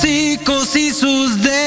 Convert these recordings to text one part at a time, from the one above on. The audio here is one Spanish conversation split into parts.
hocicos y sus dedos.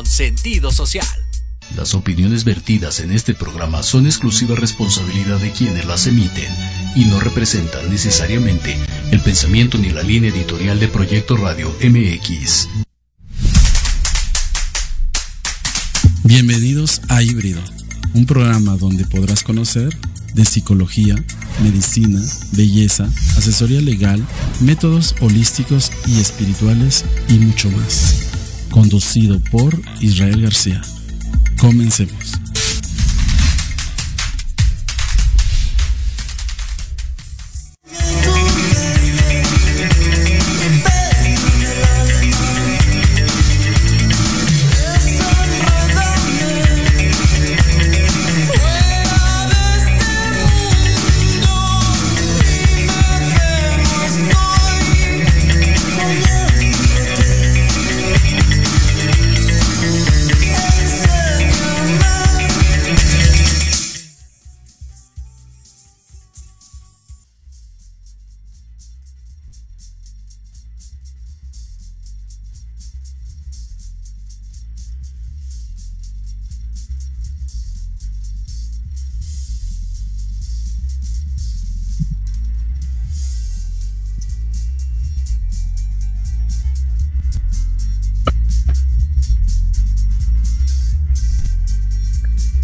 Con sentido social. Las opiniones vertidas en este programa son exclusiva responsabilidad de quienes las emiten y no representan necesariamente el pensamiento ni la línea editorial de Proyecto Radio MX. Bienvenidos a Híbrido, un programa donde podrás conocer de psicología, medicina, belleza, asesoría legal, métodos holísticos y espirituales y mucho más. Conducido por Israel García. Comencemos.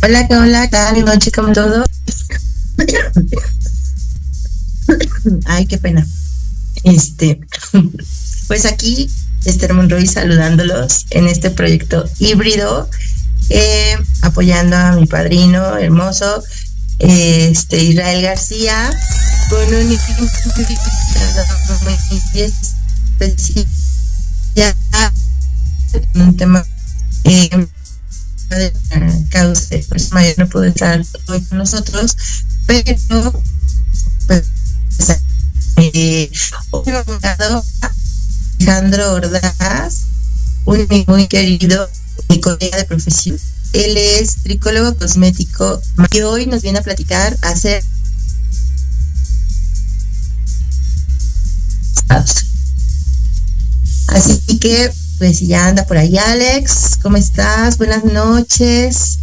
Hola, hola, cada noche como todo. Ay, qué pena. Este, pues aquí Esther Monroy saludándolos en este proyecto híbrido, eh, apoyando a mi padrino hermoso, este Israel García, con un especial, un tema eh, de causa pues mayor no pudo estar hoy con nosotros, pero pues, eh, Alejandro Ordaz, un muy querido mi colega de profesión. Él es tricólogo cosmético y hoy nos viene a platicar hacer Así que pues ya anda por ahí Alex, ¿cómo estás? Buenas noches.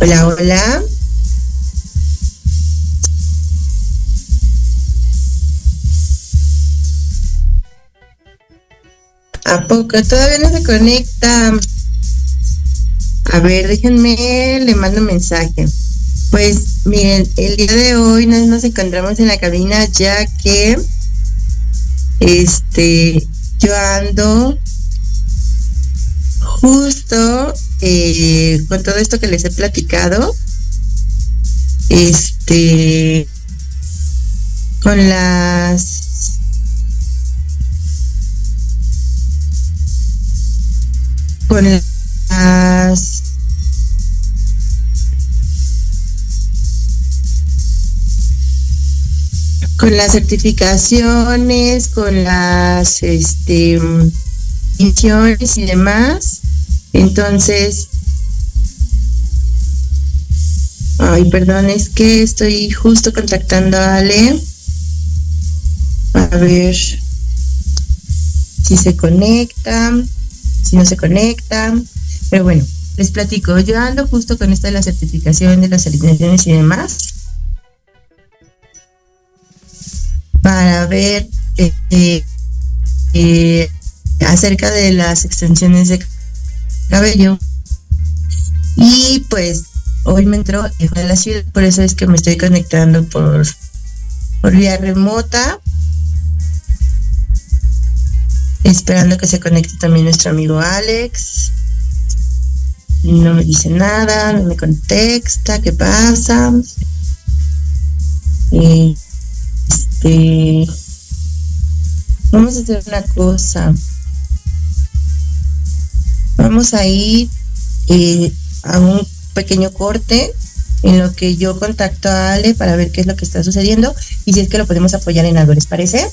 Hola, hola. ¿A poco? Todavía no se conecta. A ver, déjenme, le mando un mensaje. Pues miren, el día de hoy nos, encontramos en la cabina ya que este yo ando justo eh, con todo esto que les he platicado. Este con las con las con las certificaciones, con las este misiones y demás. Entonces, ay, perdón, es que estoy justo contactando a Ale. A ver si se conecta si no se conectan. Pero bueno, les platico. Yo ando justo con esto de la certificación de las alineaciones y demás. Para ver eh, eh, acerca de las extensiones de cabello. Y pues hoy me entró de la ciudad, por eso es que me estoy conectando por, por vía remota Esperando que se conecte también nuestro amigo Alex. No me dice nada, no me contesta, ¿qué pasa? Este, vamos a hacer una cosa. Vamos a ir eh, a un pequeño corte en lo que yo contacto a Ale para ver qué es lo que está sucediendo y si es que lo podemos apoyar en algo, ¿les parece?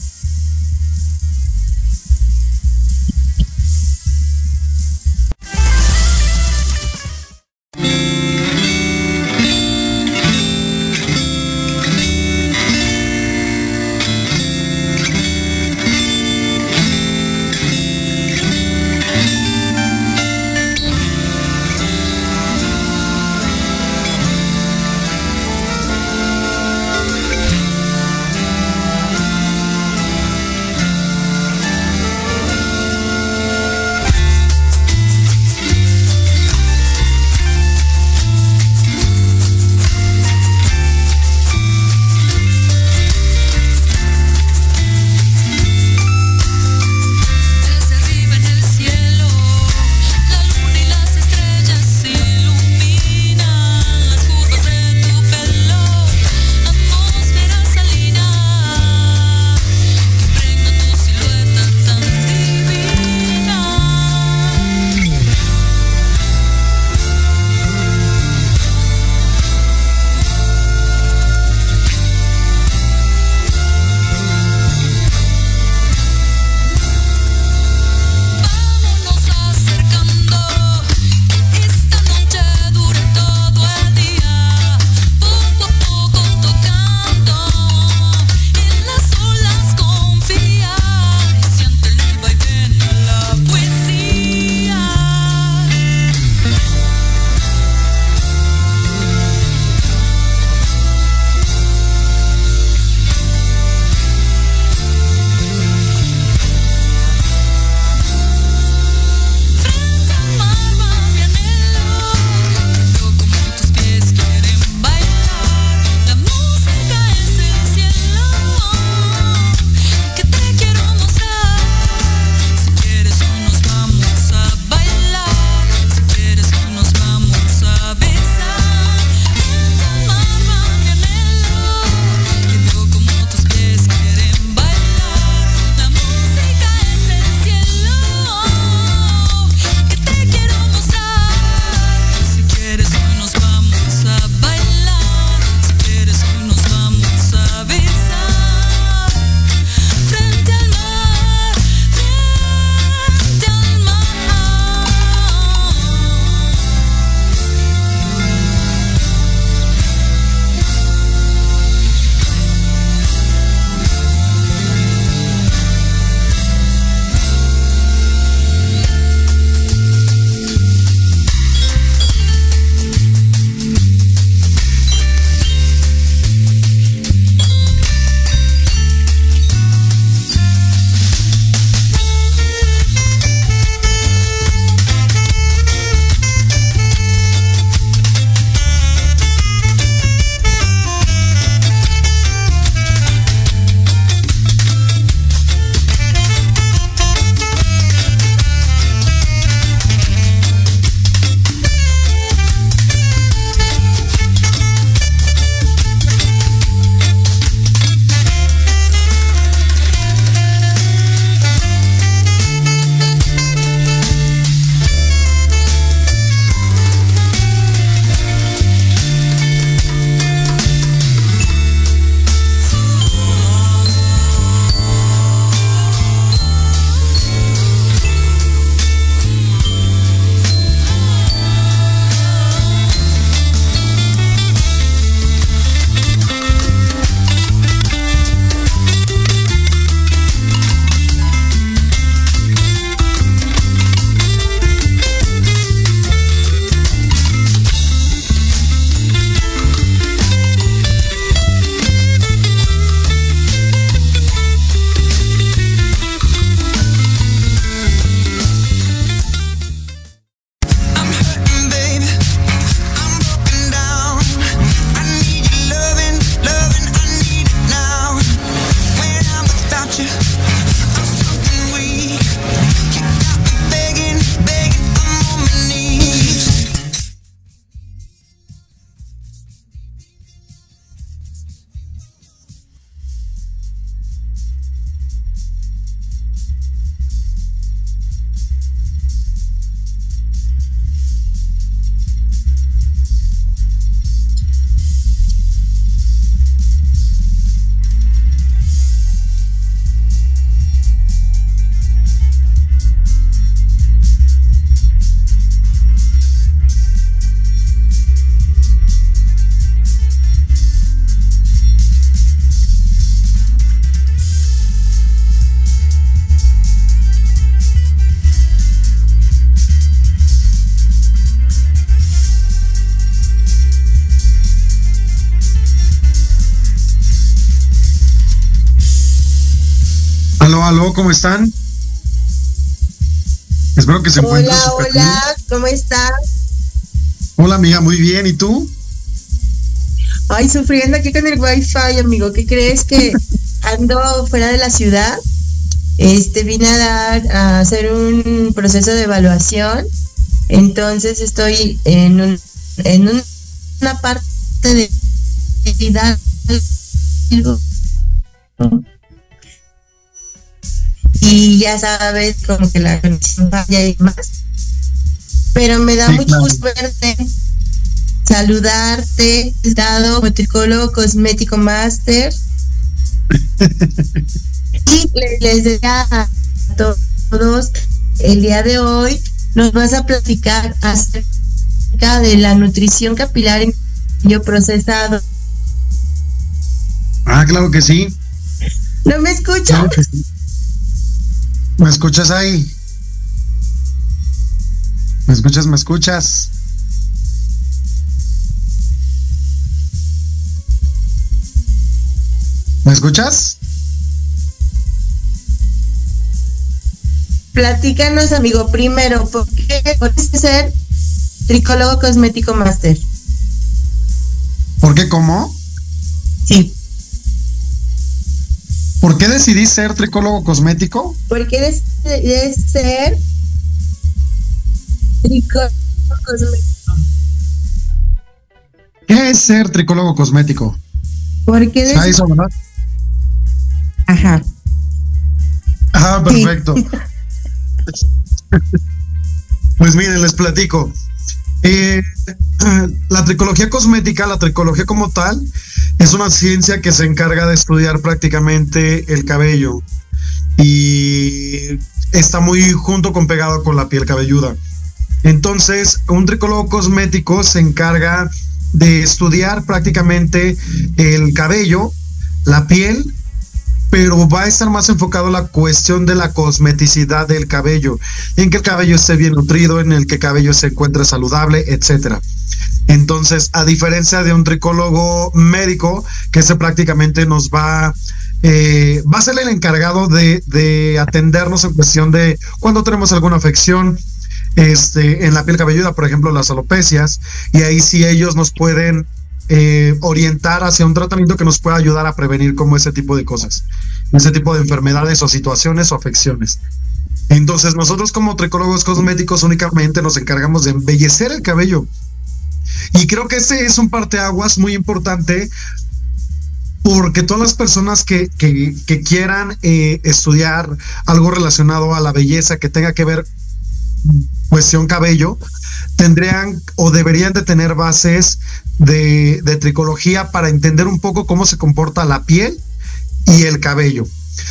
Aló, ¿cómo están? Espero que se encuentren. Hola, hola, ¿cómo estás? Hola, amiga, muy bien, ¿y tú? Ay, sufriendo aquí con el wifi, amigo. ¿Qué crees que ando fuera de la ciudad? Este vine a dar a hacer un proceso de evaluación. Entonces estoy en un, en una parte de y ya sabes como que la conexión falla y más pero me da mucho gusto verte saludarte dado tricólogo cosmético master y les, les a todos el día de hoy nos vas a platicar acerca de la nutrición capilar en procesado Ah, claro que sí. ¿No me escuchas? ¿Me escuchas ahí? ¿Me escuchas? ¿Me escuchas? ¿Me escuchas? Platícanos, amigo, primero, ¿por qué puedes ser tricólogo cosmético máster? ¿Por qué cómo? Sí. ¿Por qué decidí ser tricólogo cosmético? ¿Por qué decidí ser tricólogo cosmético? ¿Qué es ser tricólogo cosmético? ¿Por qué ¿Sabes eso, verdad? Ajá. Ah, perfecto. pues miren, les platico. Eh, la tricología cosmética, la tricología como tal, es una ciencia que se encarga de estudiar prácticamente el cabello y está muy junto con pegado con la piel cabelluda. Entonces, un tricólogo cosmético se encarga de estudiar prácticamente el cabello, la piel pero va a estar más enfocado la cuestión de la cosmeticidad del cabello, en que el cabello esté bien nutrido, en el que el cabello se encuentre saludable, etcétera. Entonces, a diferencia de un tricólogo médico, que ese prácticamente nos va, eh, va a ser el encargado de, de atendernos en cuestión de cuando tenemos alguna afección, este, en la piel cabelluda, por ejemplo, las alopecias, y ahí sí ellos nos pueden eh, orientar hacia un tratamiento que nos pueda ayudar a prevenir como ese tipo de cosas, ese tipo de enfermedades o situaciones o afecciones. Entonces nosotros como tricólogos cosméticos únicamente nos encargamos de embellecer el cabello. Y creo que ese es un parteaguas muy importante porque todas las personas que, que, quieran eh, estudiar algo relacionado a la belleza que tenga que ver cuestión cabello, tendrían o deberían de tener bases de, tricología para entender un poco cómo se comporta la piel y el cabello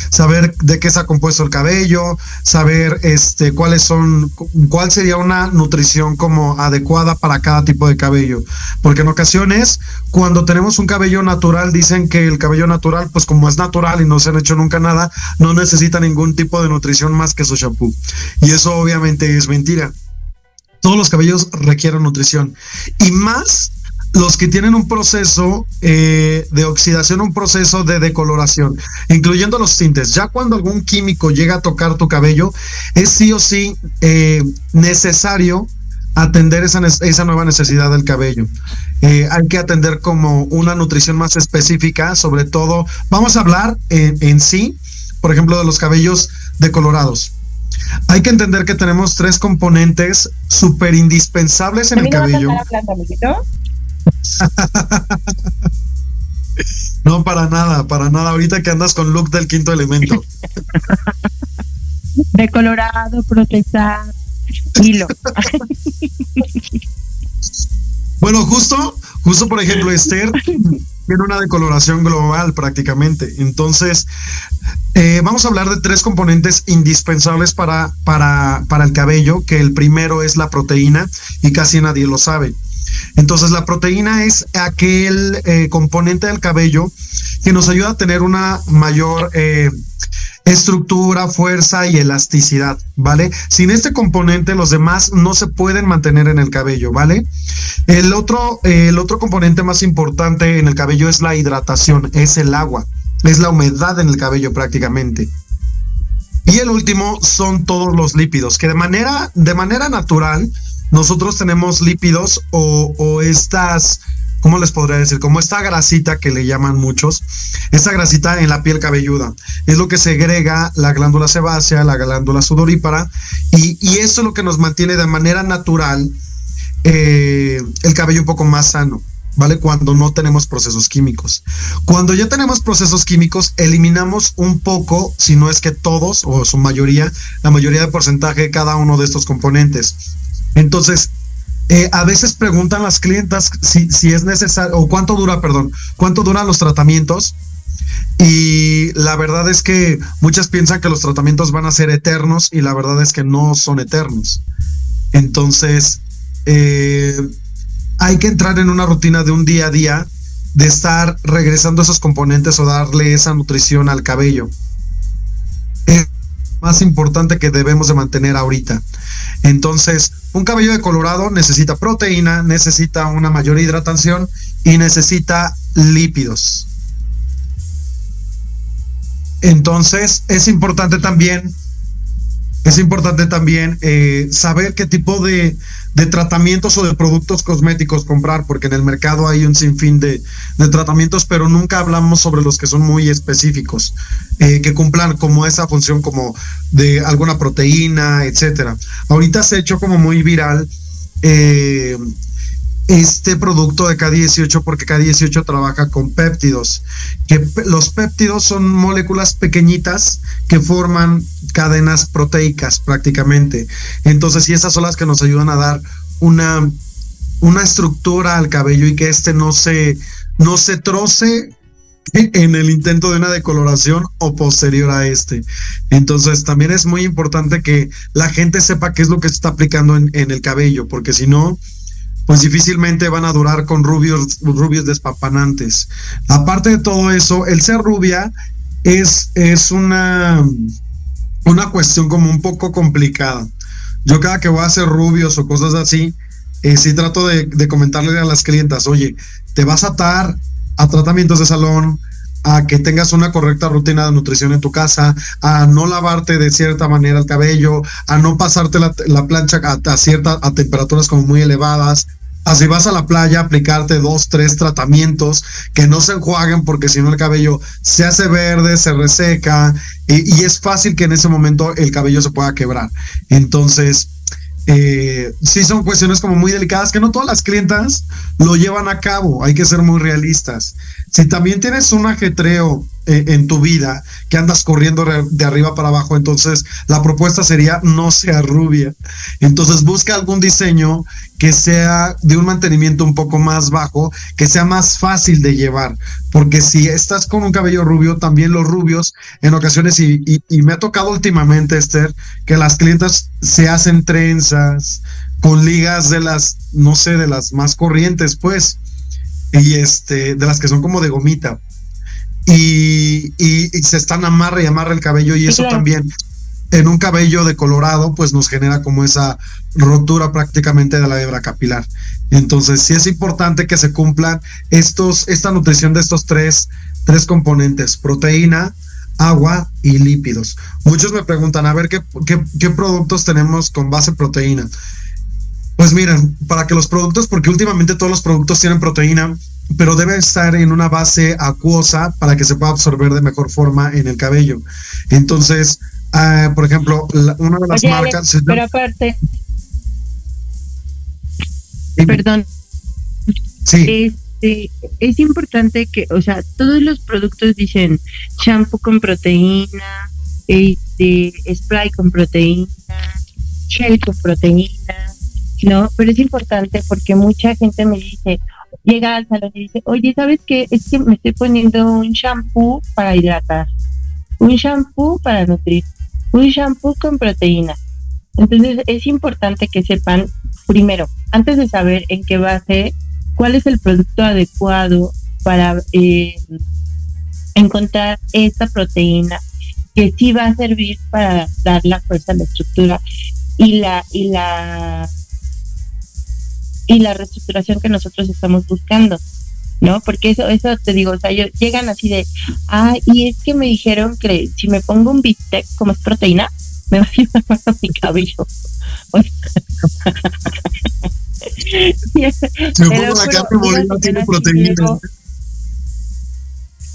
saber de qué ha compuesto el cabello, saber este cuáles son cuál sería una nutrición como adecuada para cada tipo de cabello, porque en ocasiones cuando tenemos un cabello natural dicen que el cabello natural pues como es natural y no se han hecho nunca nada, no necesita ningún tipo de nutrición más que su shampoo. Y eso obviamente es mentira. Todos los cabellos requieren nutrición y más los que tienen un proceso eh, de oxidación, un proceso de decoloración, incluyendo los tintes. Ya cuando algún químico llega a tocar tu cabello, es sí o sí eh, necesario atender esa, esa, nueva necesidad del cabello. Eh, hay que atender como una nutrición más específica, sobre todo, vamos a hablar en, sí, por ejemplo, de los cabellos decolorados. Hay que entender que tenemos tres componentes súper indispensables en el cabello. No, para nada, para nada. Ahorita que andas con look del quinto elemento. De colorado, protestar, hilo. bueno, justo, justo por ejemplo, Esther tiene una decoloración global prácticamente. Entonces, eh, vamos a hablar de tres componentes indispensables para, para, para el cabello, que el primero es la proteína y casi nadie lo sabe. Entonces la proteína es aquel eh, componente del cabello que nos ayuda a tener una mayor eh, estructura, fuerza y elasticidad, ¿vale? Sin este componente los demás no se pueden mantener en el cabello, ¿vale? El otro, el otro componente más importante en el cabello es la hidratación, es el agua, es la humedad en el cabello prácticamente. Y el último son todos los lípidos, que de manera, de manera natural nosotros tenemos lípidos o, estas ¿cómo les podría decir? Como esta grasita que le llaman muchos, esta grasita en la piel cabelluda. Es lo que segrega la glándula sebácea, la glándula sudorípara, y, esto es lo que nos mantiene de manera natural eh, el cabello un poco más sano. ¿Vale? Cuando no tenemos procesos químicos. Cuando ya tenemos procesos químicos, eliminamos un poco, si no es que todos, o su mayoría, la mayoría de porcentaje de cada uno de estos componentes. Entonces, eh, a veces preguntan las clientas si, si es necesario, o cuánto dura, perdón, cuánto duran los tratamientos. Y la verdad es que muchas piensan que los tratamientos van a ser eternos y la verdad es que no son eternos. Entonces, eh, hay que entrar en una rutina de un día a día de estar regresando esos componentes o darle esa nutrición al cabello. Más importante que debemos de mantener ahorita. Entonces, un cabello decolorado necesita proteína, necesita una mayor hidratación y necesita lípidos. Entonces, es importante también, es importante también eh, saber qué tipo de, tratamientos o de productos cosméticos comprar, porque en el mercado hay un sinfín de, de tratamientos, pero nunca hablamos sobre los que son muy específicos, eh, que cumplan como esa función como de alguna proteína, etcétera. Ahorita se ha hecho como muy viral eh, este producto de K18 porque K18 trabaja con péptidos, que los péptidos son moléculas pequeñitas que forman cadenas proteicas prácticamente. Entonces, y esas son las que nos ayudan a dar una, una estructura al cabello y que este no se, no se troce en el intento de una decoloración o posterior a este. Entonces también es muy importante que la gente sepa qué es lo que se está aplicando en, en el cabello, porque si no, pues difícilmente van a durar con rubios, rubios despapanantes. Aparte de todo eso, el ser rubia es, es una, una cuestión como un poco complicada. Yo cada que voy a hacer rubios o cosas así, eh, sí trato de, comentarle a las clientas, oye, te vas a atar a tratamientos de salón, a que tengas una correcta rutina de nutrición en tu casa, a no lavarte de cierta manera el cabello, a no pasarte la, la plancha a, a temperaturas como muy elevadas. Así vas a la playa, aplicarte dos, tres tratamientos que no se enjuaguen porque si no el cabello se hace verde, se reseca y es fácil que en ese momento el cabello se pueda quebrar. Entonces, eh, sí son cuestiones como muy delicadas que no todas las clientas lo llevan a cabo, hay que ser muy realistas. Si también tienes un ajetreo eh, en tu vida que andas corriendo de arriba para abajo, entonces la propuesta sería no sea rubia. Entonces busca algún diseño que sea de un mantenimiento un poco más bajo, que sea más fácil de llevar, porque si estás con un cabello rubio, también los rubios en ocasiones, y, y, y me ha tocado últimamente, Esther, que las clientas se hacen trenzas con ligas de las, no sé, de las más corrientes, pues, y este, de las que son como de gomita. Y, y, y se están amarra y amarra el cabello y eso también en un cabello decolorado, pues nos genera como esa rotura prácticamente de la hebra capilar. Entonces, sí es importante que se cumplan estos, esta nutrición de estos tres, tres componentes, proteína, agua y lípidos. Muchos me preguntan, a ver, ¿qué, qué, qué productos tenemos con base proteína? Pues miren, para que los productos, porque últimamente todos los productos tienen proteína, pero debe estar en una base acuosa para que se pueda absorber de mejor forma en el cabello. Entonces, Uh, por ejemplo, la, una de las Oye, marcas. Alex, pero aparte. Perdón. Sí. Este, es importante que, o sea, todos los productos dicen shampoo con proteína, este, spray con proteína, gel con proteína, ¿no? Pero es importante porque mucha gente me dice, llega al salón y dice, oye, ¿sabes qué? Es que me estoy poniendo un shampoo para hidratar, un shampoo para nutrir, un shampoo con proteína. Entonces es importante que sepan, primero, antes de saber en qué base, cuál es el producto adecuado para eh, encontrar esta proteína que sí va a servir para dar la fuerza, la estructura y la y la y la reestructuración que nosotros estamos buscando. ¿no? Porque eso, eso te digo, o sea, llegan así de, ah, y es que me dijeron que si me pongo un bistec como es proteína, me va a ayudar más a mi cabello. si me pongo la carne molida tiene proteína.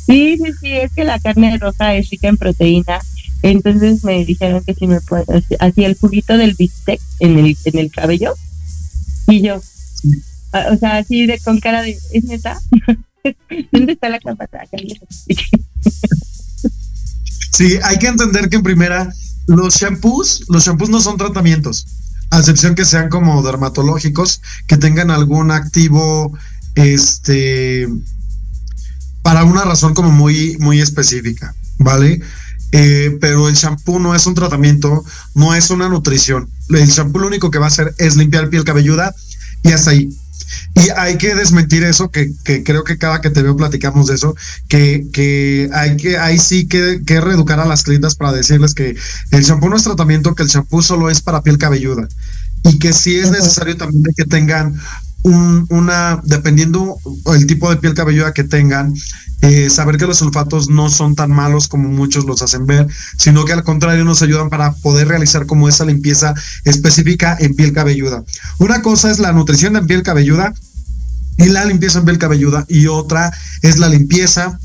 Sí, sí, sí, es que la carne roja es rica en proteína. Entonces me dijeron que si me puedo, así el juguito del bistec en el, en el cabello. Y yo, o sea, así de con cara de, ¿es neta? ¿Dónde está la capa? sí, hay que entender que en primera, los shampoos, los shampoos no son tratamientos, a excepción que sean como dermatológicos, que tengan algún activo, este, para una razón como muy, muy específica, ¿vale? Eh, pero el shampoo no es un tratamiento, no es una nutrición. El shampoo lo único que va a hacer es limpiar piel cabelluda y hasta ahí. Y hay que desmentir eso, que, creo que cada que te veo platicamos de eso, que, que hay que, hay sí que, que reeducar a las clientas para decirles que el shampoo no es tratamiento, que el shampoo solo es para piel cabelluda. Y que sí es necesario también que tengan un, una, dependiendo el tipo de piel cabelluda que tengan, eh, saber que los sulfatos no son tan malos como muchos los hacen ver, sino que al contrario nos ayudan para poder realizar como esa limpieza específica en piel cabelluda. Una cosa es la nutrición en piel cabelluda y la limpieza en piel cabelluda y otra es la limpieza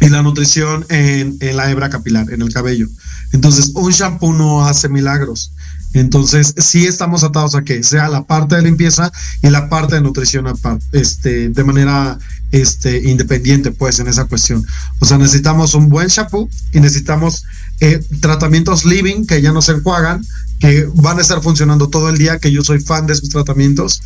y la nutrición en, en la hebra capilar, en el cabello. Entonces, un shampoo no hace milagros. Entonces, sí estamos atados a que sea la parte de limpieza y la parte de nutrición este, de manera este, independiente, pues, en esa cuestión. O sea, necesitamos un buen shampoo y necesitamos eh, tratamientos living que ya no se enjuagan, que van a estar funcionando todo el día, que yo soy fan de esos tratamientos,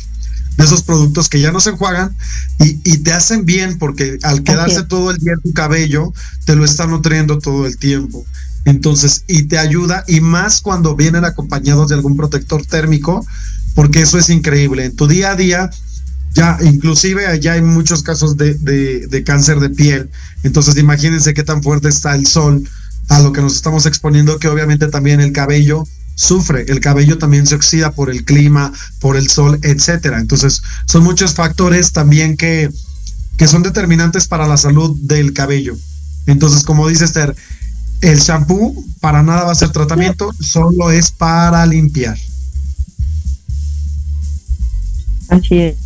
de esos productos que ya no se enjuagan y, y te hacen bien porque al quedarse todo el día en tu cabello, te lo está nutriendo todo el tiempo. Entonces, y te ayuda, y más cuando vienen acompañados de algún protector térmico, porque eso es increíble. En tu día a día, ya inclusive allá hay muchos casos de, de, cáncer de piel. Entonces, imagínense qué tan fuerte está el sol a lo que nos estamos exponiendo, que obviamente también el cabello sufre, el cabello también se oxida por el clima, por el sol, etcétera. Entonces, son muchos factores también que, que son determinantes para la salud del cabello. Entonces, como dice Esther, el shampoo para nada va a ser tratamiento, solo es para limpiar. Así es.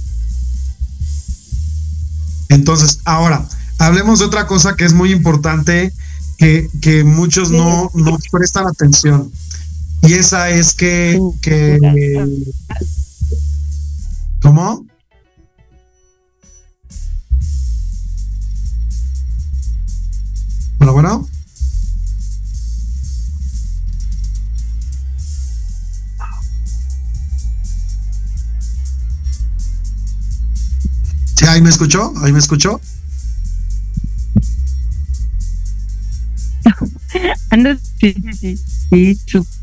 Entonces, ahora, hablemos de otra cosa que es muy importante, que, que muchos no, no prestan atención. Y esa es que, que ¿Cómo? Bueno, bueno. ¿Sí, ahí me escuchó? ¿Ahí me escuchó? Ando, sí, sí, sí, sí.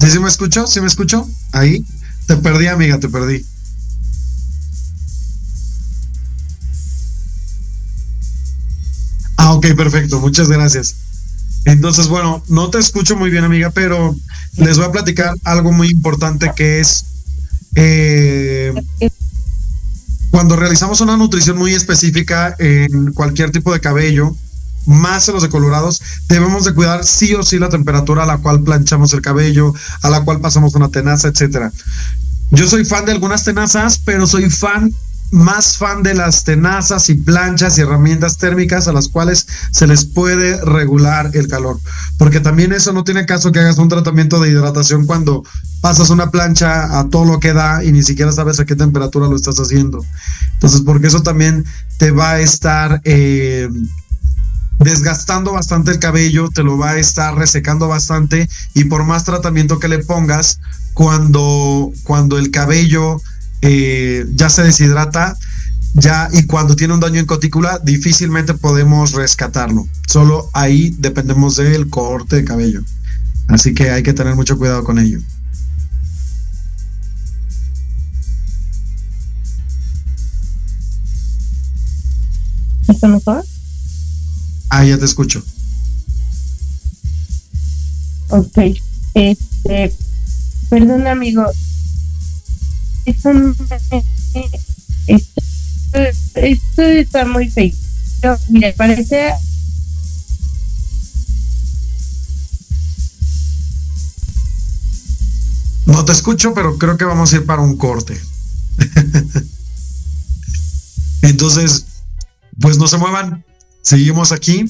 ¿Sí, me escuchó? ¿Sí me escuchó? Ahí. Te perdí, amiga, te perdí. Ah, ok, perfecto. Muchas gracias. Entonces, bueno, no te escucho muy bien, amiga, pero les voy a platicar algo muy importante que es eh, cuando realizamos una nutrición muy específica en cualquier tipo de cabello, más en los decolorados, debemos de cuidar sí o sí la temperatura a la cual planchamos el cabello, a la cual pasamos una tenaza, etcétera. Yo soy fan de algunas tenazas, pero soy fan más fan de las tenazas y planchas y herramientas térmicas a las cuales se les puede regular el calor. Porque también eso no tiene caso que hagas un tratamiento de hidratación cuando pasas una plancha a todo lo que da y ni siquiera sabes a qué temperatura lo estás haciendo. Entonces, porque eso también te va a estar eh, desgastando bastante el cabello, te lo va a estar resecando bastante y por más tratamiento que le pongas, cuando, cuando el cabello eh, ya se deshidrata, ya y cuando tiene un daño en cutícula difícilmente podemos rescatarlo. Solo ahí dependemos del corte de cabello. Así que hay que tener mucho cuidado con ello. ¿Está mejor? Ah, ya te escucho. Ok. Este, perdón, amigo, eso esto está muy feo. mire, parece No te escucho, pero creo que vamos a ir para un corte. Entonces, pues no se muevan. Seguimos aquí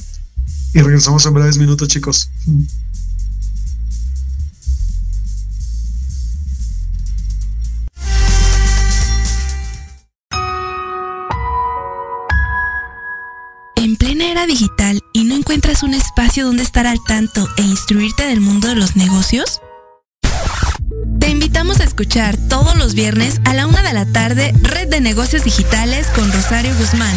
y regresamos en breves minutos, chicos. En plena era digital y no encuentras un espacio donde estar al tanto e instruirte del mundo de los negocios? Te invitamos a escuchar todos los viernes a la una de la tarde Red de Negocios Digitales con Rosario Guzmán.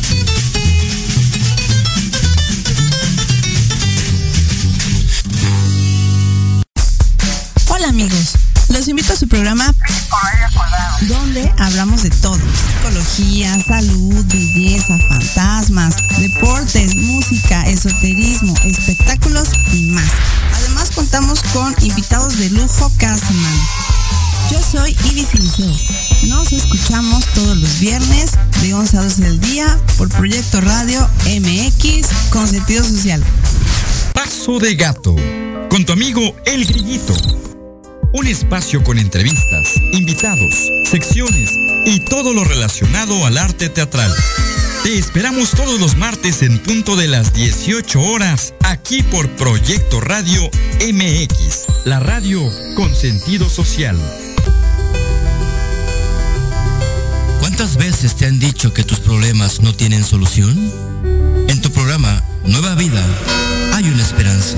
Hola amigos, los invito a su programa donde hablamos de todo. Psicología, salud, belleza, fantasmas, deportes, música, esoterismo, espectáculos y más. Además contamos con invitados de lujo cada. Yo soy Ibis Liceo. Nos escuchamos todos los viernes de 11 a 12 del día por Proyecto Radio MX con sentido social. Paso de gato con tu amigo El Grillito un espacio con entrevistas, invitados, secciones y todo lo relacionado al arte teatral. Te esperamos todos los martes en punto de las 18 horas aquí por Proyecto Radio MX, la radio con sentido social. ¿Cuántas veces te han dicho que tus problemas no tienen solución? En tu programa Nueva Vida hay una esperanza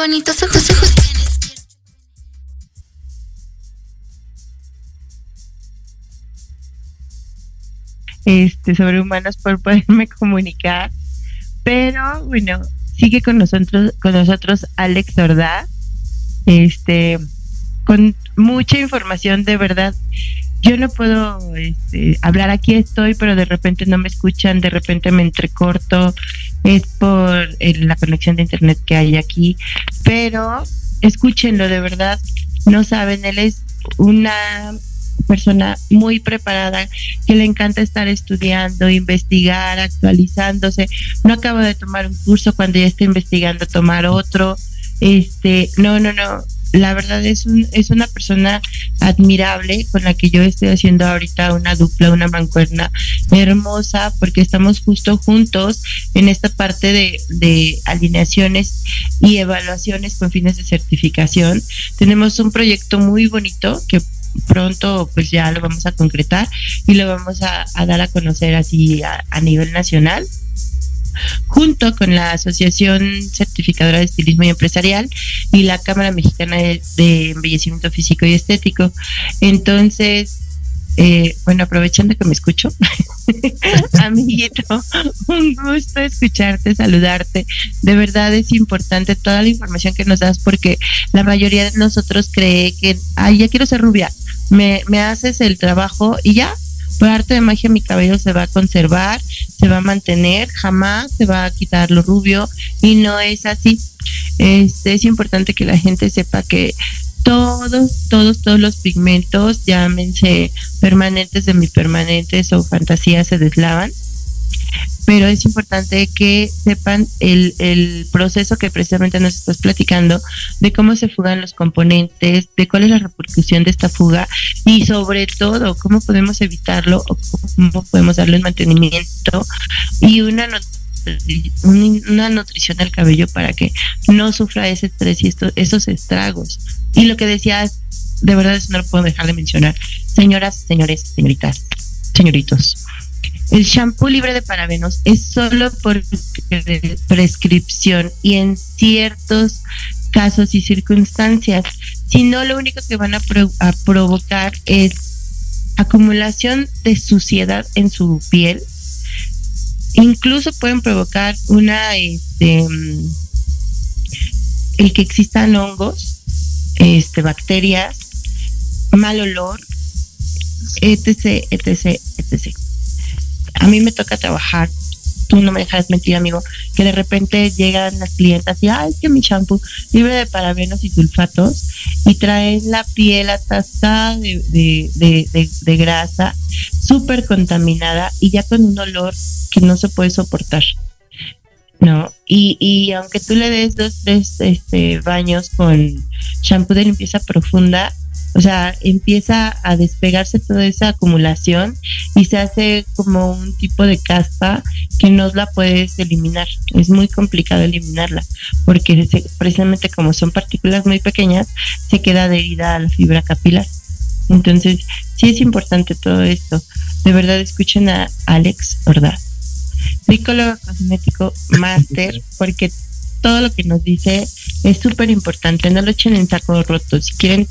Bonitos ojos, ojos. Este, sobre humanos por poderme comunicar. Pero bueno, sigue con nosotros, con nosotros Alex Ordaz, este, con mucha información de verdad yo no puedo este, hablar aquí estoy, pero de repente no me escuchan, de repente me entrecorto, es por eh, la conexión de internet que hay aquí, pero escúchenlo de verdad, no saben, él es una persona muy preparada que le encanta estar estudiando, investigar, actualizándose. No acaba de tomar un curso cuando ya está investigando tomar otro. Este, no, no, no, la verdad es, un, es una persona admirable con la que yo estoy haciendo ahorita una dupla, una mancuerna hermosa, porque estamos justo juntos en esta parte de, de alineaciones y evaluaciones con fines de certificación. Tenemos un proyecto muy bonito que pronto pues ya lo vamos a concretar y lo vamos a, dar a conocer así a nivel nacional junto con la Asociación Certificadora de Estilismo y Empresarial y la Cámara Mexicana de, Embellecimiento Físico y Estético. Entonces, eh, bueno, aprovechando que me escucho, amiguito, un gusto escucharte, saludarte. De verdad es importante toda la información que nos das porque la mayoría de nosotros cree que, ay, ya quiero ser rubia, me, me haces el trabajo y ya, por arte de magia mi cabello se va a conservar, se va a mantener, jamás se va a quitar lo rubio y no es así. Este, es importante que la gente sepa que todos, todos, todos los pigmentos, llámense permanentes, semipermanentes o fantasías, se deslavan pero es importante que sepan el, el, proceso que precisamente nos estás platicando, de cómo se fugan los componentes, de cuál es la repercusión de esta fuga y sobre todo cómo podemos evitarlo o cómo podemos darle un mantenimiento y una una nutrición al cabello para que no sufra ese estrés y esto, esos estragos. Y lo que decías, de verdad eso no lo puedo dejar de mencionar. Señoras, señores, señoritas, señoritos, el shampoo libre de parabenos es solo por prescripción y en ciertos casos y circunstancias. Si no, lo único que van a, provocar es acumulación de suciedad en su piel. Incluso pueden provocar una, este, el que existan hongos, este, bacterias, mal olor, etc, etc, etc a mí me toca trabajar, tú no me dejas mentir, amigo, que de repente llegan las clientas y, ay, es que mi shampoo libre de parabenos y sulfatos y traen la piel atascada de, de, grasa, súper contaminada y ya con un olor que no se puede soportar. ¿no? Y, y aunque tú le des dos, tres este, baños con shampoo de limpieza profunda, o sea, empieza a despegarse toda esa acumulación y se hace como un tipo de caspa que no la puedes eliminar. Es muy complicado eliminarla porque precisamente como son partículas muy pequeñas, se queda adherida a la fibra capilar. Entonces, sí es importante todo esto. De verdad, escuchen a Alex Ordaz, psicólogo cosmético máster, porque todo lo que nos dice es súper importante. No lo echen en saco roto. Si quieren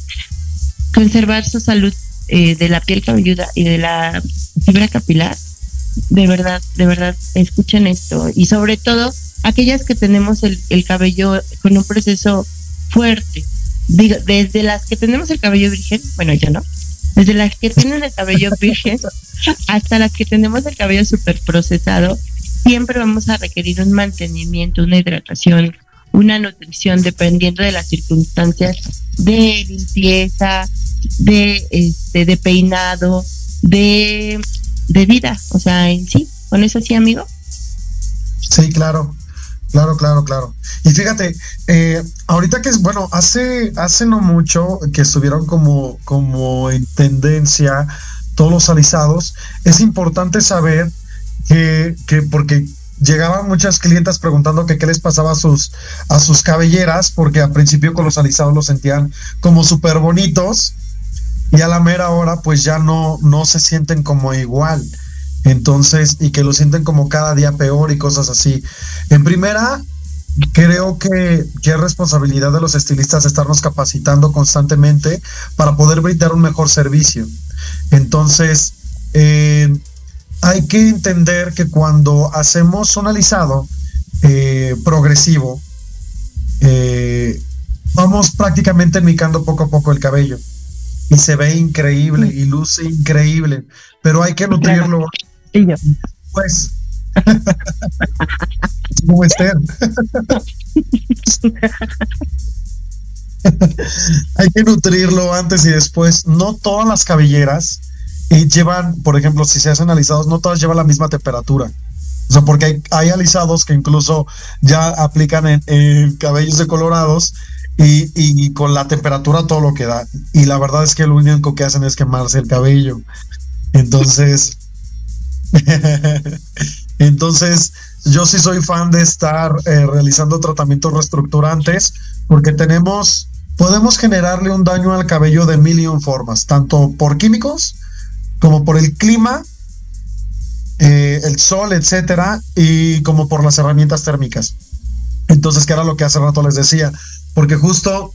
conservar su salud eh, de la piel cabelluda y de la fibra capilar, de verdad, de verdad, escuchen esto. Y sobre todo, aquellas que tenemos el, cabello con un proceso fuerte, digo, desde las que tenemos el cabello virgen, bueno, ya no, desde las que tienen el cabello virgen hasta las que tenemos el cabello súper procesado, siempre vamos a requerir un mantenimiento, una hidratación, una nutrición dependiendo de las circunstancias de limpieza, de este de peinado, de, de vida, o sea, en sí, con eso sí, amigo. Sí, claro. Claro, claro, claro. Y fíjate, eh, ahorita que es, bueno, hace, hace no mucho que estuvieron como, como en tendencia todos los alisados, es importante saber que, que porque llegaban muchas clientas preguntando que qué les pasaba a sus, a sus cabelleras, porque al principio con los alisados los sentían como súper bonitos y a la mera hora pues ya no, no se sienten como igual. Entonces, y que lo sienten como cada día peor y cosas así. En primera, creo que, que, es responsabilidad de los estilistas estarnos capacitando constantemente para poder brindar un mejor servicio. Entonces, eh, hay que entender que cuando hacemos un alisado eh, progresivo, eh, vamos prácticamente micando poco a poco el cabello y se ve increíble y luce increíble, pero hay que nutrirlo. Pues, como Esther. hay que nutrirlo antes y después. No todas las cabelleras y llevan, por ejemplo, si se hacen alisados, no todas llevan la misma temperatura. O sea, porque hay, alisados que incluso ya aplican en, cabellos decolorados y, y, con la temperatura todo lo que da. Y la verdad es que lo único que hacen es quemarse el cabello. Entonces, entonces yo sí soy fan de estar eh, realizando tratamientos reestructurantes porque tenemos, podemos generarle un daño al cabello de mil y un formas, tanto por químicos como por el clima, eh, el sol, etcétera, y como por las herramientas térmicas. Entonces, que era lo que hace rato les decía, porque justo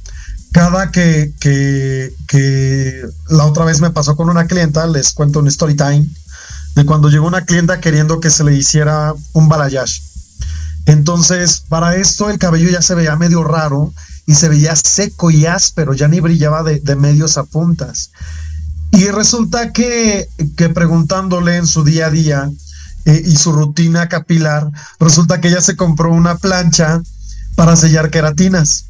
cada que, que, la otra vez me pasó con una clienta, les cuento un story time, de cuando llegó una clienta queriendo que se le hiciera un balayage. Entonces, para esto el cabello ya se veía medio raro y se veía seco y áspero, ya ni brillaba de medios a puntas. Y resulta que, que preguntándole en su día a día eh, y su rutina capilar, resulta que ella se compró una plancha para sellar queratinas.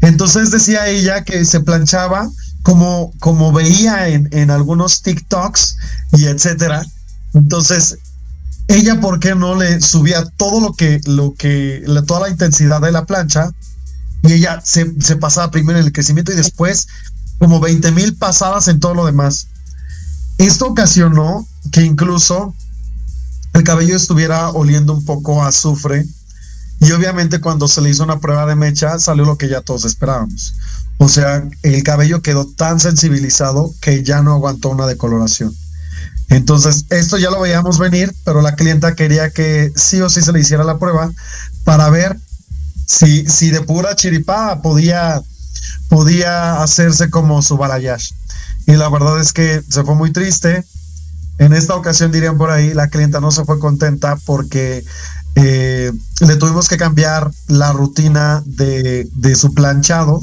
Entonces decía ella que se planchaba como, como veía en, en algunos TikToks y etcétera. Entonces, ella, ¿por qué no le subía todo lo que, lo que, toda la intensidad de la plancha? Y ella se, se pasaba primero en el crecimiento y después como 20 mil pasadas en todo lo demás. Esto ocasionó que incluso el cabello estuviera oliendo un poco a azufre y obviamente cuando se le hizo una prueba de mecha salió lo que ya todos esperábamos. O sea, el cabello quedó tan sensibilizado que ya no aguantó una decoloración. Entonces, esto ya lo veíamos venir, pero la clienta quería que sí o sí se le hiciera la prueba para ver si, si de pura chiripada podía podía hacerse como su balayage. Y la verdad es que se fue muy triste. En esta ocasión, dirían por ahí, la clienta no se fue contenta porque eh, le tuvimos que cambiar la rutina de, de su planchado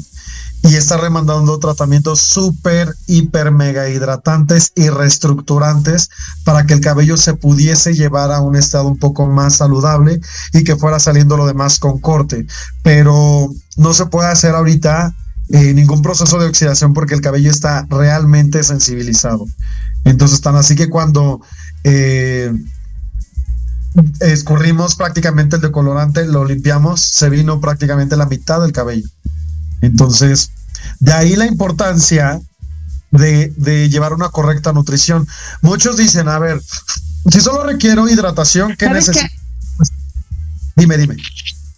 y está remandando tratamientos súper, hiper, mega hidratantes y reestructurantes para que el cabello se pudiese llevar a un estado un poco más saludable y que fuera saliendo lo demás con corte. Pero no se puede hacer ahorita eh, ningún proceso de oxidación porque el cabello está realmente sensibilizado. Entonces, tan así que cuando eh, escurrimos prácticamente el decolorante, lo limpiamos, se vino prácticamente la mitad del cabello. Entonces, de ahí la importancia de, llevar una correcta nutrición. Muchos dicen, a ver, si solo requiero hidratación, ¿qué necesito? Dime, dime.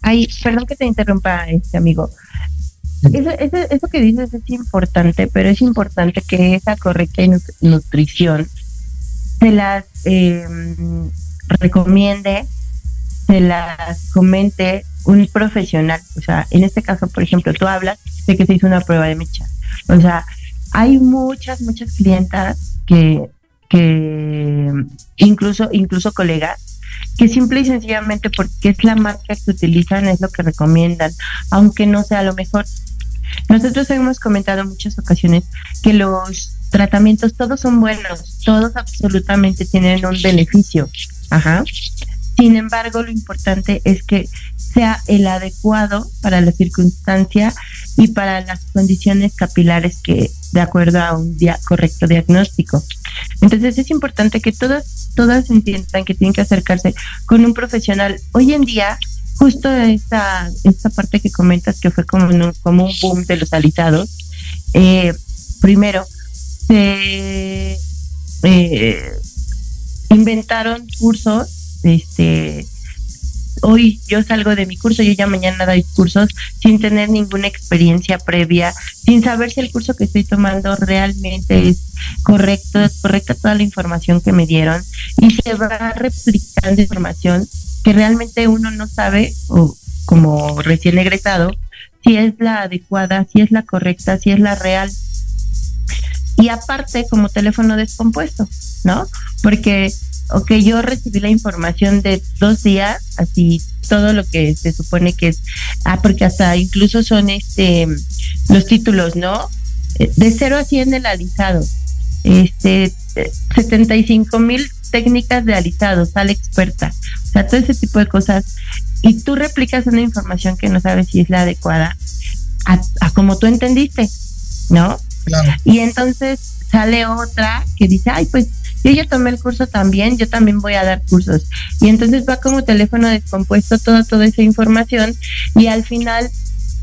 Ay, perdón que te interrumpa, este amigo. Eso, eso, que dices es importante, pero es importante que esa correcta nutrición se las em, recomiende, se las comente un profesional. O sea, en este caso, por ejemplo, tú hablas de que se hizo una prueba de mecha. O sea, hay muchas, muchas clientas que, que incluso, incluso colegas que simple y sencillamente porque es la marca que utilizan es lo que recomiendan, aunque no sea lo mejor. Nosotros hemos comentado en muchas ocasiones que los tratamientos todos son buenos, todos absolutamente tienen un beneficio. Ajá. Sin embargo, lo importante es que sea el adecuado para la circunstancia y para las condiciones capilares que de acuerdo a un correcto diagnóstico. Entonces es importante que todas todas entiendan que tienen que acercarse con un profesional. Hoy en día justo esta, esta parte que comentas que fue como un, como un boom de los alisados, eh, primero, se eh, inventaron cursos, este, hoy yo salgo de mi curso, yo ya mañana doy cursos sin tener ninguna experiencia previa, sin saber si el curso que estoy tomando realmente es correcto, es correcta toda la información que me dieron y se va replicando información que realmente uno no sabe, o como recién egresado, si es la adecuada, si es la correcta, si es la real. Y aparte, como teléfono descompuesto, ¿no? Porque, ok, yo recibí la información de dos días, así todo lo que se supone que es, ah, porque hasta incluso son este los títulos, ¿no? De 0 a 100 el alisado, este, 75 mil técnicas de alisado, sale experta, o sea, todo ese tipo de cosas. Y tú replicas una información que no sabes si es la adecuada a, como tú entendiste, ¿no? Y entonces sale otra que dice, ay, pues yo ya tomé el curso también, yo también voy a dar cursos. Y entonces va como teléfono descompuesto toda, toda esa información y al final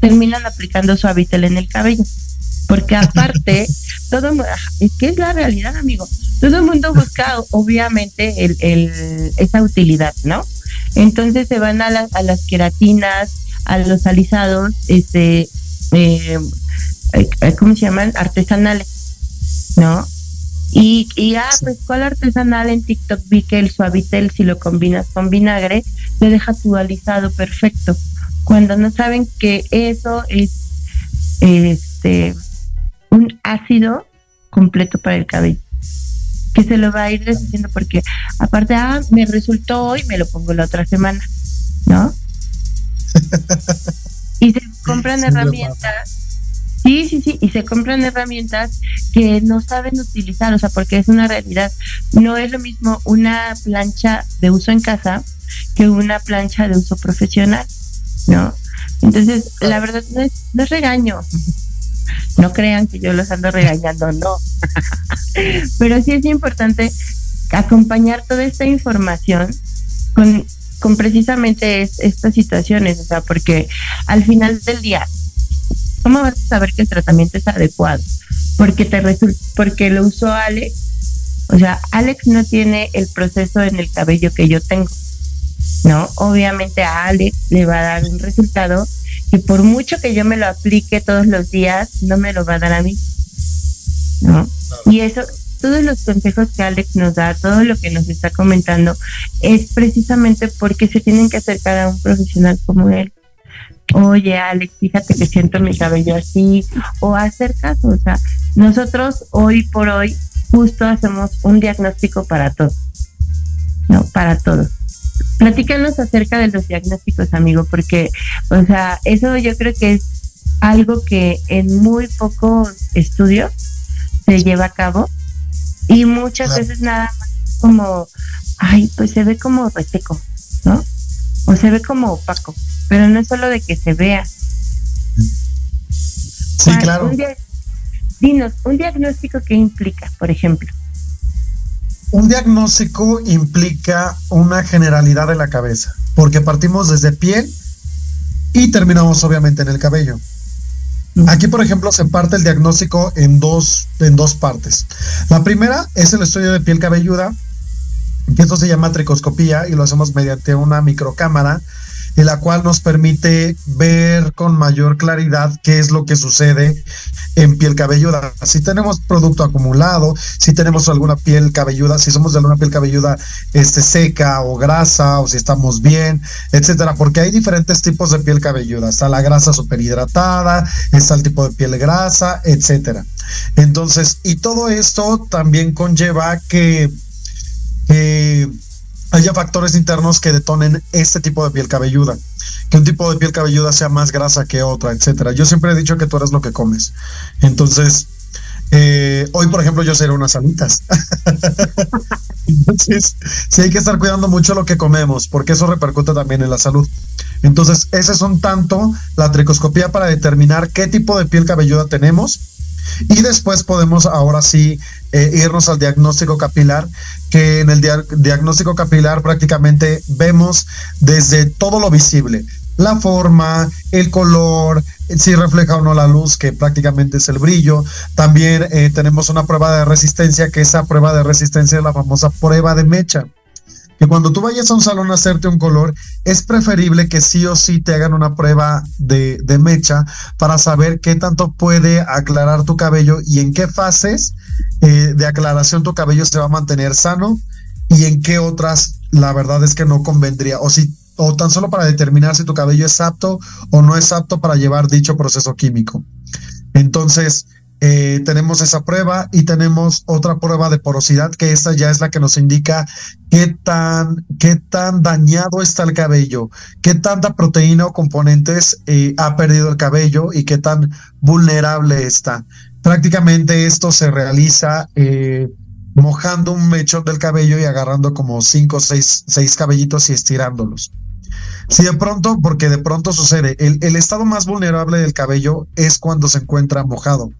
terminan aplicando su en el cabello. Porque aparte, todo es que es la realidad, amigo. Todo el mundo busca, obviamente, el, el, esa utilidad, ¿no? Entonces se van a, a las queratinas, a los alisados, este, eh, eh, ¿cómo se llaman? Artesanales, ¿no? Y, y ah, pues cuál artesanal en TikTok vi que el suavitel, si lo combinas con vinagre, le deja tu alisado perfecto. Cuando no saben que eso es este un ácido completo para el cabello que se lo va a ir deshaciendo porque aparte, ah, me resultó hoy, me lo pongo la otra semana, ¿no? y se compran herramientas Sí, sí, sí, y se compran herramientas que no saben utilizar, o sea, porque es una realidad. No es lo mismo una plancha de uso en casa que una plancha de uso profesional, ¿no? Entonces, la verdad no es, no es regaño. No crean que yo los ando regañando, no. Pero sí es importante acompañar toda esta información con, con precisamente estas situaciones, o sea, porque al final del día ¿Cómo vas a saber que el tratamiento es adecuado? Porque te porque lo usó Alex. O sea, Alex no tiene el proceso en el cabello que yo tengo. ¿No? Obviamente a Alex le va a dar un resultado que por mucho que yo me lo aplique todos los días, no me lo va a dar a mí. ¿No? Y eso, todos los consejos que Alex nos da, todo lo que nos está comentando, es precisamente porque se tienen que acercar a un profesional como él oye Alex, fíjate que siento mi cabello así, o hacer caso, o sea, nosotros hoy por hoy justo hacemos un diagnóstico para todos, ¿no? Para todos. Platícanos acerca de los diagnósticos, amigo, porque, o sea, eso yo creo que es algo que en muy pocos estudios se lleva a cabo y muchas veces nada más como, ay, pues se ve como reteco, ¿no? O se ve como opaco pero no es solo de que se vea. Sí, claro. dinos, un diagnóstico que implica, por ejemplo. Un diagnóstico implica una generalidad de la cabeza, porque partimos desde piel y terminamos obviamente en el cabello. Aquí, por ejemplo, se parte el diagnóstico en dos, en dos partes. La primera es el estudio de piel cabelluda, que esto se llama tricoscopía y lo hacemos mediante una microcámara y la cual nos permite ver con mayor claridad qué es lo que sucede en piel cabelluda. Si tenemos producto acumulado, si tenemos alguna piel cabelluda, si somos de alguna piel cabelluda este, seca o grasa, o si estamos bien, etcétera, porque hay diferentes tipos de piel cabelluda. Está la grasa superhidratada, está el tipo de piel grasa, etcétera. Entonces, y todo esto también conlleva que, que haya factores internos que detonen este tipo de piel cabelluda, que un tipo de piel cabelluda sea más grasa que otra, etcétera. Yo siempre he dicho que tú eres lo que comes. Entonces, eh, hoy, por ejemplo, yo seré unas alitas. Entonces, sí hay que estar cuidando mucho lo que comemos, porque eso repercute también en la salud. Entonces, ese son tanto la tricoscopía para determinar qué tipo de piel cabelluda tenemos y después podemos ahora sí eh, irnos al diagnóstico capilar, que en el diagnóstico capilar prácticamente vemos desde todo lo visible, la forma, el color, si refleja o no la luz, que prácticamente es el brillo. También eh, tenemos una prueba de resistencia, que esa prueba de resistencia es la famosa prueba de mecha que cuando tú vayas a un salón a hacerte un color, es preferible que sí o sí te hagan una prueba de, mecha para saber qué tanto puede aclarar tu cabello y en qué fases eh, de aclaración tu cabello se va a mantener sano y en qué otras la verdad es que no convendría o si o tan solo para determinar si tu cabello es apto o no es apto para llevar dicho proceso químico. Entonces, eh, tenemos esa prueba y tenemos otra prueba de porosidad, que esta ya es la que nos indica qué tan, qué tan dañado está el cabello, qué tanta proteína o componentes eh, ha perdido el cabello y qué tan vulnerable está. Prácticamente esto se realiza eh, mojando un mechón del cabello y agarrando como cinco o seis, seis cabellitos y estirándolos. Si de pronto, porque de pronto sucede, el, el estado más vulnerable del cabello es cuando se encuentra mojado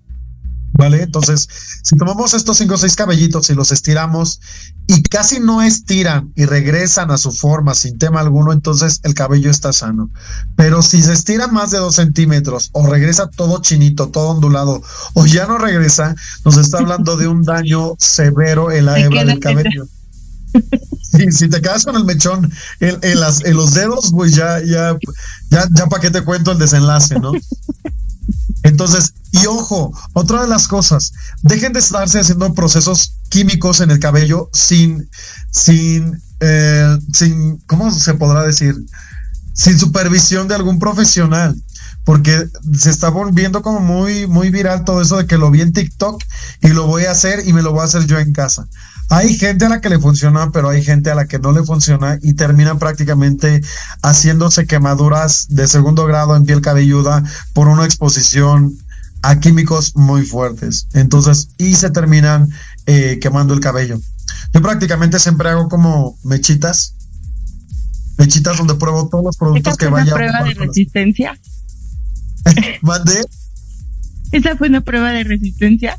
¿vale? Entonces, si tomamos estos cinco o seis cabellitos y los estiramos y casi no estiran y regresan a su forma sin tema alguno, entonces el cabello está sano. Pero si se estira más de dos centímetros o regresa todo chinito, todo ondulado, o ya no regresa, nos está hablando de un daño severo en la hebra del cabello. Sí, si te quedas con el mechón en, las, en los dedos, pues ya, ya, ya, ya para qué te cuento el desenlace, ¿no? Entonces, y ojo, otra de las cosas, dejen de estarse haciendo procesos químicos en el cabello sin, sin, eh, sin, ¿cómo se podrá decir? Sin supervisión de algún profesional porque se está volviendo como muy, muy viral todo eso de que lo vi en TikTok y lo voy a hacer y me lo voy a hacer yo en casa. Hay gente a la que le funciona, pero hay gente a la que no le funciona y terminan prácticamente haciéndose quemaduras de segundo grado en piel cabelluda por una exposición a químicos muy fuertes. Entonces, y se terminan eh, quemando el cabello. Yo prácticamente siempre hago como mechitas. Mechitas donde pruebo todos los productos que vaya. ¿Esa fue una prueba de resistencia? ¿Mande? ¿Esa fue una prueba de resistencia?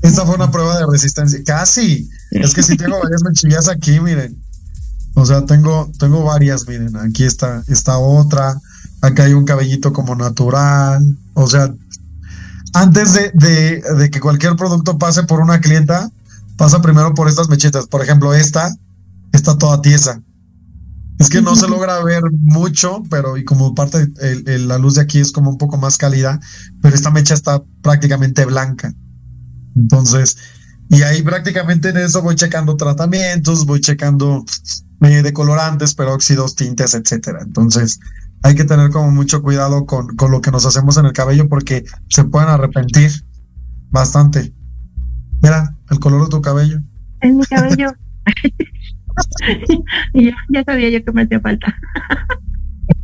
Esta fue una prueba de resistencia. Casi. Es que si tengo varias mechillas aquí, miren. O sea, tengo, tengo varias, miren. Aquí está, está otra. Acá hay un cabellito como natural. O sea, antes de, de, que cualquier producto pase por una clienta, pasa primero por estas mechitas. Por ejemplo, esta está toda tiesa. Es que no se logra ver mucho, pero y como parte, la luz de aquí es como un poco más cálida, pero esta mecha está prácticamente blanca. Entonces, y ahí prácticamente en eso voy checando tratamientos, voy checando eh, decolorantes, peróxidos, tintes, etcétera. Entonces, hay que tener como mucho cuidado con, con lo que nos hacemos en el cabello porque se pueden arrepentir bastante. Mira, el color de tu cabello. Es mi cabello. ya, sabía yo que me hacía falta.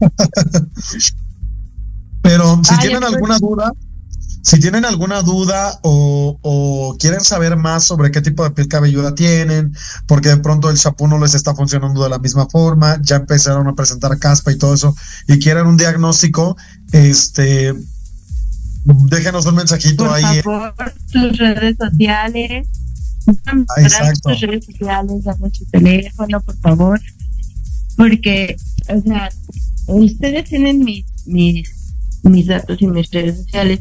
Pero si tienen alguna duda, si tienen alguna duda o, quieren saber más sobre qué tipo de piel cabelluda tienen, porque de pronto el champú no les está funcionando de la misma forma, ya empezaron a presentar caspa y todo eso, y quieren un diagnóstico, este, déjenos un mensajito por ahí. Favor, tus redes sociales. Ah, exacto. Tus redes sociales, dame su teléfono, por favor. Porque, o sea, ustedes tienen mis, mis mis datos y mis redes sociales,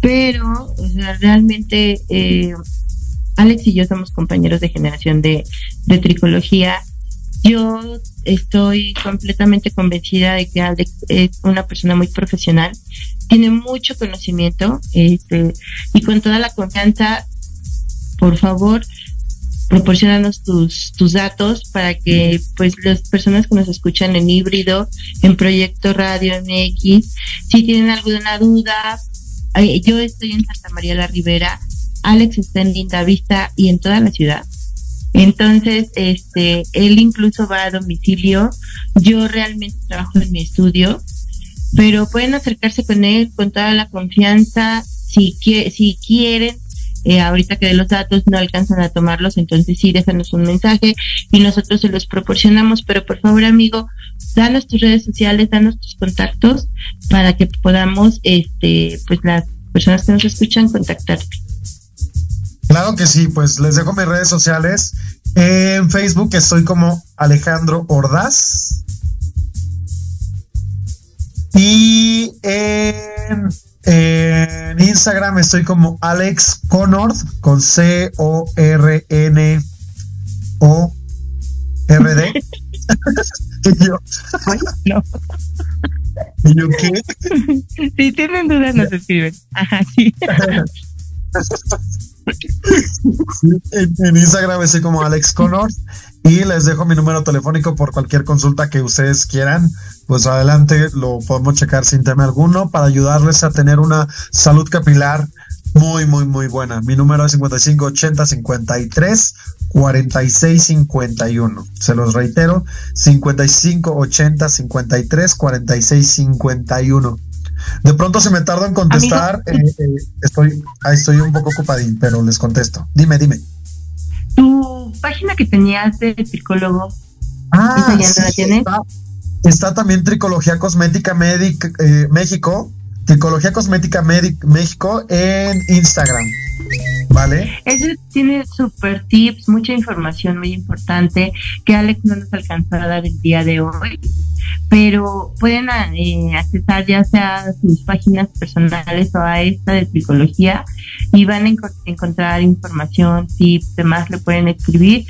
pero o sea, realmente eh, Alex y yo somos compañeros de generación de, de tricología. Yo estoy completamente convencida de que Alex es una persona muy profesional, tiene mucho conocimiento este, y con toda la confianza, por favor, proporcionanos tus, tus datos para que pues las personas que nos escuchan en híbrido, en Proyecto Radio MX, si tienen alguna duda, yo estoy en Santa María la Ribera, Alex está en Linda Vista y en toda la ciudad. Entonces, este, él incluso va a domicilio. Yo realmente trabajo en mi estudio, pero pueden acercarse con él con toda la confianza. Si, si quieren, eh, ahorita que de los datos no alcanzan a tomarlos, entonces sí, déjanos un mensaje y nosotros se los proporcionamos, pero por favor, amigo, danos tus redes sociales, danos tus contactos para que podamos, este, pues las personas que nos escuchan, contactarte. Claro que sí, pues les dejo mis redes sociales. En Facebook estoy como Alejandro Ordaz. Y en en Instagram estoy como Alex Connord con C O R N O R D. y yo. no. ¿Y yo qué? Si tienen dudas nos escriben. Ajá, sí. en, Instagram estoy como Alex Connor y les dejo mi número telefónico por cualquier consulta que ustedes quieran. Pues adelante lo podemos checar sin tema alguno para ayudarles a tener una salud capilar muy, muy, muy buena. Mi número es 55 80 53 46 51. Se los reitero, 55 80 53 46 51. De pronto se me tarda en contestar, eh, eh, estoy, estoy un poco ocupadín, pero les contesto. Dime, dime. Tu página que tenías de psicólogo, ah, ya la tienes? Está, también Tricología Cosmética Medic, eh, México, Tricología Cosmética México en Instagram. ¿Vale? Eso tiene super tips, mucha información muy importante que Alex no nos alcanzó a dar el día de hoy pero pueden eh, accesar ya sea a sus páginas personales o a esta de psicología y van a encontrar información, tips, demás, le pueden escribir.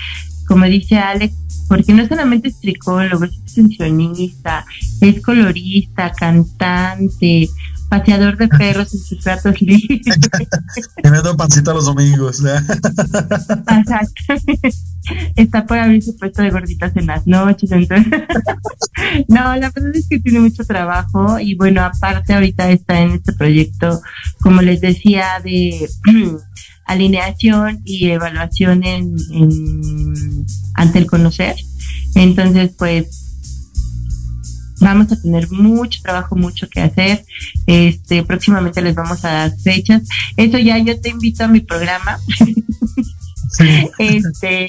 Como dice Alex, porque no solamente es tricólogo, es extensionista, es colorista, cantante, paseador de perros en sus ratos libres. y me pancita los domingos. Exacto. Está por abrir su puesto de gorditas en las noches. Entonces, no, la verdad es que tiene mucho trabajo y bueno, aparte ahorita está en este proyecto, como les decía, de alineación y evaluación en, ante el conocer. Entonces, pues vamos a tener mucho trabajo, mucho que hacer. Este, próximamente les vamos a dar fechas. Eso ya yo te invito a mi programa. este,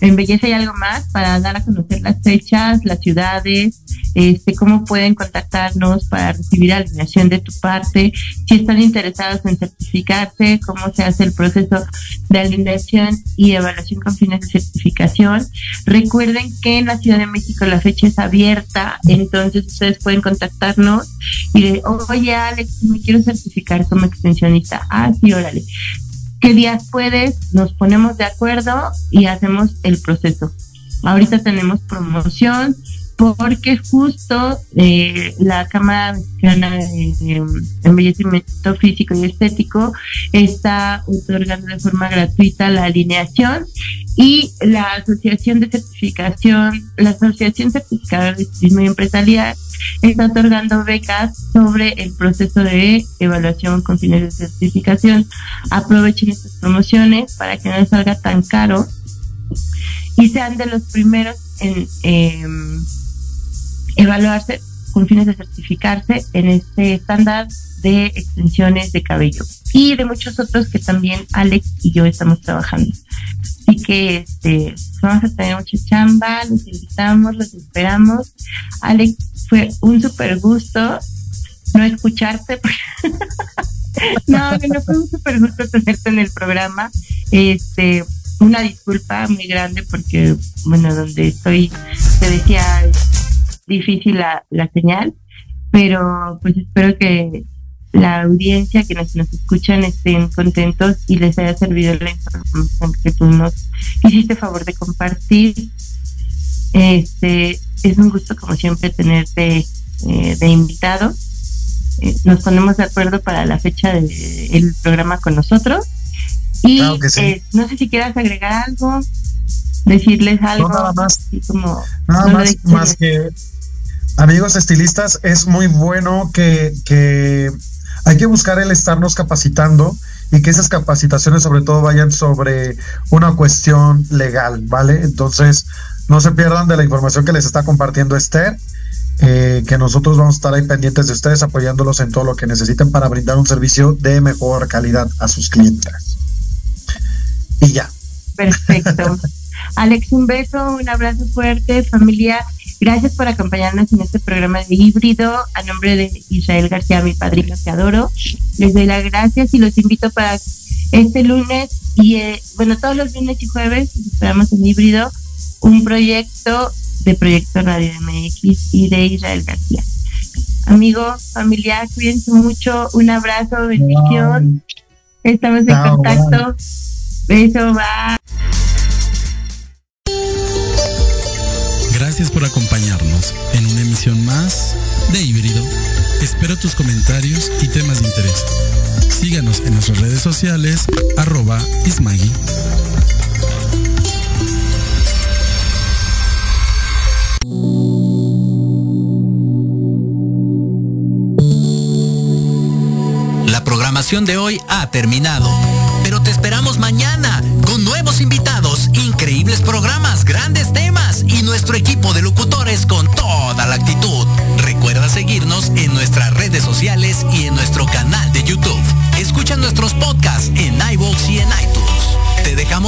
en Belleza y algo más para dar a conocer las fechas, las ciudades, este, cómo pueden contactarnos para recibir alineación de tu parte, si están interesados en certificarse, cómo se hace el proceso de alineación y evaluación con fines de certificación. Recuerden que en la Ciudad de México la fecha es abierta, entonces ustedes pueden contactarnos y de, oye Alex, me quiero certificar como extensionista. Ah, sí, órale qué días puedes, nos ponemos de acuerdo y hacemos el proceso. Ahorita tenemos promoción porque justo eh, la Cámara Mexicana de Embellecimiento Físico y Estético está otorgando de forma gratuita la alineación y la Asociación de Certificación, la Asociación Certificada de Turismo Empresarial está otorgando becas sobre el proceso de evaluación con fines de certificación. Aprovechen estas promociones para que no salga tan caro y sean de los primeros en em, evaluarse con fines de certificarse en este estándar de extensiones de cabello y de muchos otros que también Alex y yo estamos trabajando. Así que este, vamos a tener mucha chamba, los invitamos, los esperamos. Alex, fue un súper gusto no escucharte. no, no fue un súper gusto tenerte en el programa. Este, una disculpa muy grande porque, bueno, donde estoy, te decía, difícil la, la señal, pero pues espero que la audiencia que nos, nos escuchan estén contentos y les haya servido la información que tú nos hiciste favor de compartir. Este, es un gusto como siempre tenerte eh, de invitado. Eh, nos ponemos de acuerdo para la fecha del programa con nosotros. Y eh, no sé si quieras agregar algo, decirles algo. nada más. Como, nada más, más que amigos estilistas, es muy bueno que, que hay que buscar el estarnos capacitando y que esas capacitaciones sobre todo vayan sobre una cuestión legal, ¿vale? Entonces, no se pierdan de la información que les está compartiendo Esther, eh, que nosotros vamos a estar ahí pendientes de ustedes, apoyándolos en todo lo que necesiten para brindar un servicio de mejor calidad a sus clientes. Y ya. Perfecto. Alex, un beso, un abrazo fuerte, familia. Gracias por acompañarnos en este programa de híbrido. A nombre de Israel García, mi padrino que adoro, les doy las gracias y los invito para este lunes y, eh, bueno, todos los lunes y jueves esperamos en híbrido un proyecto de Proyecto Radio MX y de Israel García. Amigos, familia, cuídense mucho. Un abrazo, bendición. Estamos en contacto. Beso, va. Gracias por acompañarnos en una emisión más de Híbrido. Espero tus comentarios y temas de interés. Síganos en nuestras redes sociales, arroba Ismagui. La programación de hoy ha terminado, pero te esperamos mañana con nuevos invitados, increíbles programas, grandes temas y nuestro equipo de locutores con toda la actitud. Recuerda seguirnos en nuestras redes sociales y en nuestro canal de YouTube. Escucha nuestros podcasts en iVoox y en iTunes. Te dejamos